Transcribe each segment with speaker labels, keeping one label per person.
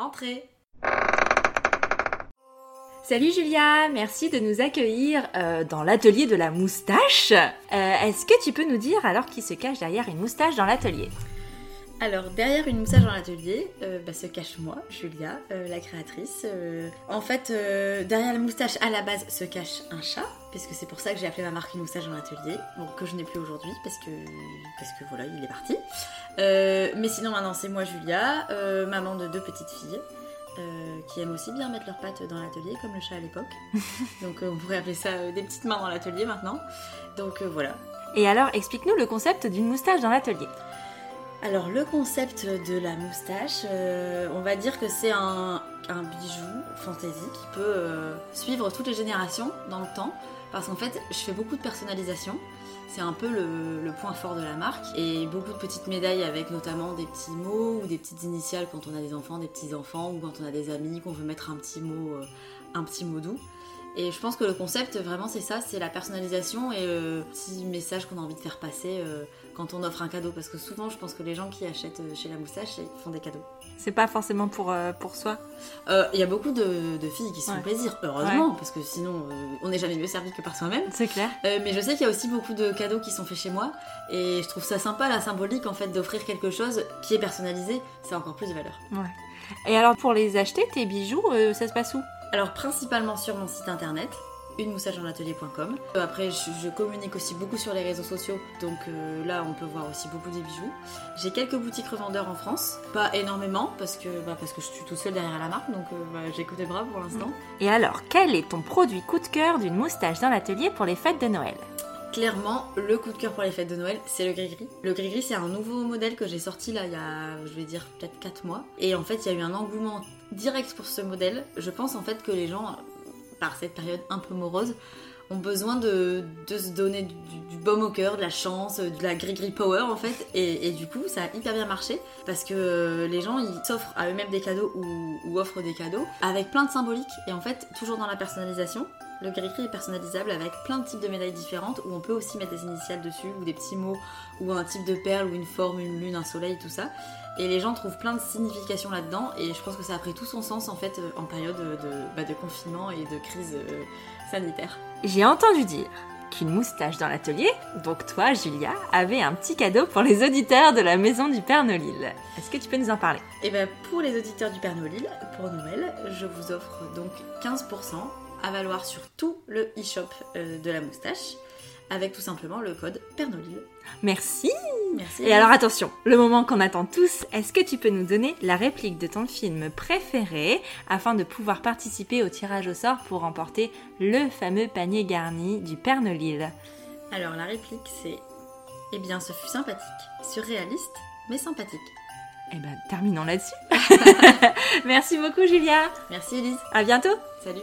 Speaker 1: Entrez
Speaker 2: Salut Julia, merci de nous accueillir euh, dans l'atelier de la moustache. Euh, Est-ce que tu peux nous dire alors qui se cache derrière une moustache dans l'atelier?
Speaker 1: Alors, derrière une moustache dans l'atelier, euh, bah, se cache moi, Julia, euh, la créatrice. Euh, en fait, euh, derrière la moustache, à la base, se cache un chat, puisque c'est pour ça que j'ai appelé ma marque une moustache dans l'atelier, bon, que je n'ai plus aujourd'hui, parce que, parce que voilà, il est parti. Mais sinon, maintenant, c'est moi, Julia, maman de deux petites filles. qui aiment aussi bien mettre leurs pattes dans l'atelier, comme le chat à l'époque. Donc on pourrait appeler ça des petites mains dans l'atelier maintenant. Donc voilà,
Speaker 2: Et alors, explique-nous le concept d'une moustache dans l'atelier.
Speaker 1: Alors le concept de la moustache, euh, on va dire que c'est un, bijou fantaisie qui peut euh, suivre toutes les générations dans le temps. Parce qu'en fait, je fais beaucoup de personnalisation. C'est un peu le, point fort de la marque. Et beaucoup de petites médailles avec notamment des petits mots ou des petites initiales quand on a des enfants, des petits-enfants ou quand on a des amis, qu'on veut mettre un petit mot, euh, un petit mot doux. Et je pense que le concept, vraiment, c'est ça, c'est la personnalisation et le petit message qu'on a envie de faire passer euh, quand on offre un cadeau. Parce que souvent, je pense que les gens qui achètent euh, chez la moustache font des cadeaux.
Speaker 2: C'est pas forcément pour, euh, pour soi.
Speaker 1: Euh, Il y a beaucoup de, de filles qui se font
Speaker 2: Ouais.
Speaker 1: plaisir, heureusement, parce que sinon, euh, on n'est jamais mieux servi que par soi-même.
Speaker 2: C'est clair.
Speaker 1: Euh, mais je sais qu'il y a aussi beaucoup de cadeaux qui sont faits chez moi. Et je trouve ça sympa, la symbolique, en fait, d'offrir quelque chose qui est personnalisé. C'est encore plus de valeur.
Speaker 2: Et alors, pour les acheter, tes bijoux, euh, ça se passe où?
Speaker 1: Alors, principalement sur mon site internet une moustache dans l'atelier.com. Euh, Après, je, je communique aussi beaucoup sur les réseaux sociaux, donc euh, là, on peut voir aussi beaucoup des bijoux. J'ai quelques boutiques revendeurs en France, pas énormément, parce que, bah, parce que je suis toute seule derrière la marque, donc euh, bah, les bras pour l'instant.
Speaker 2: Et alors, quel est ton produit coup de cœur d'une moustache dans l'atelier pour les fêtes de Noël?
Speaker 1: Clairement, le coup de cœur pour les fêtes de Noël, c'est le gris-gris. Le gris-gris, c'est un nouveau modèle que j'ai sorti là il y a, je vais dire, peut-être 4 mois. Et en fait, il y a eu un engouement direct pour ce modèle. Je pense en fait que les gens, par cette période un peu morose, ont besoin de, de se donner du, du baume au cœur, de la chance, de la gris-gris power en fait. Et, du coup, ça a hyper bien marché parce que les gens, ils s'offrent à eux-mêmes des cadeaux ou offrent des cadeaux avec plein de symboliques. Et en fait, toujours dans la personnalisation. Le gris-gris est personnalisable avec plein de types de médailles différentes où on peut aussi mettre des initiales dessus ou des petits mots ou un type de perle ou une forme, une lune, un soleil, tout ça. Et les gens trouvent plein de significations là-dedans et je pense que ça a pris tout son sens en fait euh, en période de, bah, de confinement et de crise euh, sanitaire.
Speaker 2: J'ai entendu dire qu'une moustache dans l'atelier, donc toi, Julia, avait un petit cadeau pour les auditeurs de la maison du Père Nolil. Est-ce que tu peux nous en parler?
Speaker 1: Et ben pour les auditeurs du Père Noël, pour Noël, je vous offre donc 15% à valoir sur tout le e-shop euh, de la moustache avec tout simplement le code Père Noël.
Speaker 2: Merci
Speaker 1: Merci.
Speaker 2: Et alors attention, le moment qu'on attend tous, est-ce que tu peux nous donner la réplique de ton film préféré afin de pouvoir participer au tirage au sort pour remporter le fameux panier garni du Père Nolil
Speaker 1: Alors la réplique c'est Eh bien ce fut sympathique, surréaliste mais sympathique.
Speaker 2: Eh ben, terminons là-dessus. Merci beaucoup, Julia.
Speaker 1: Merci Elise.
Speaker 2: À bientôt.
Speaker 1: Salut.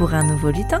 Speaker 2: pour un nouveau lutin.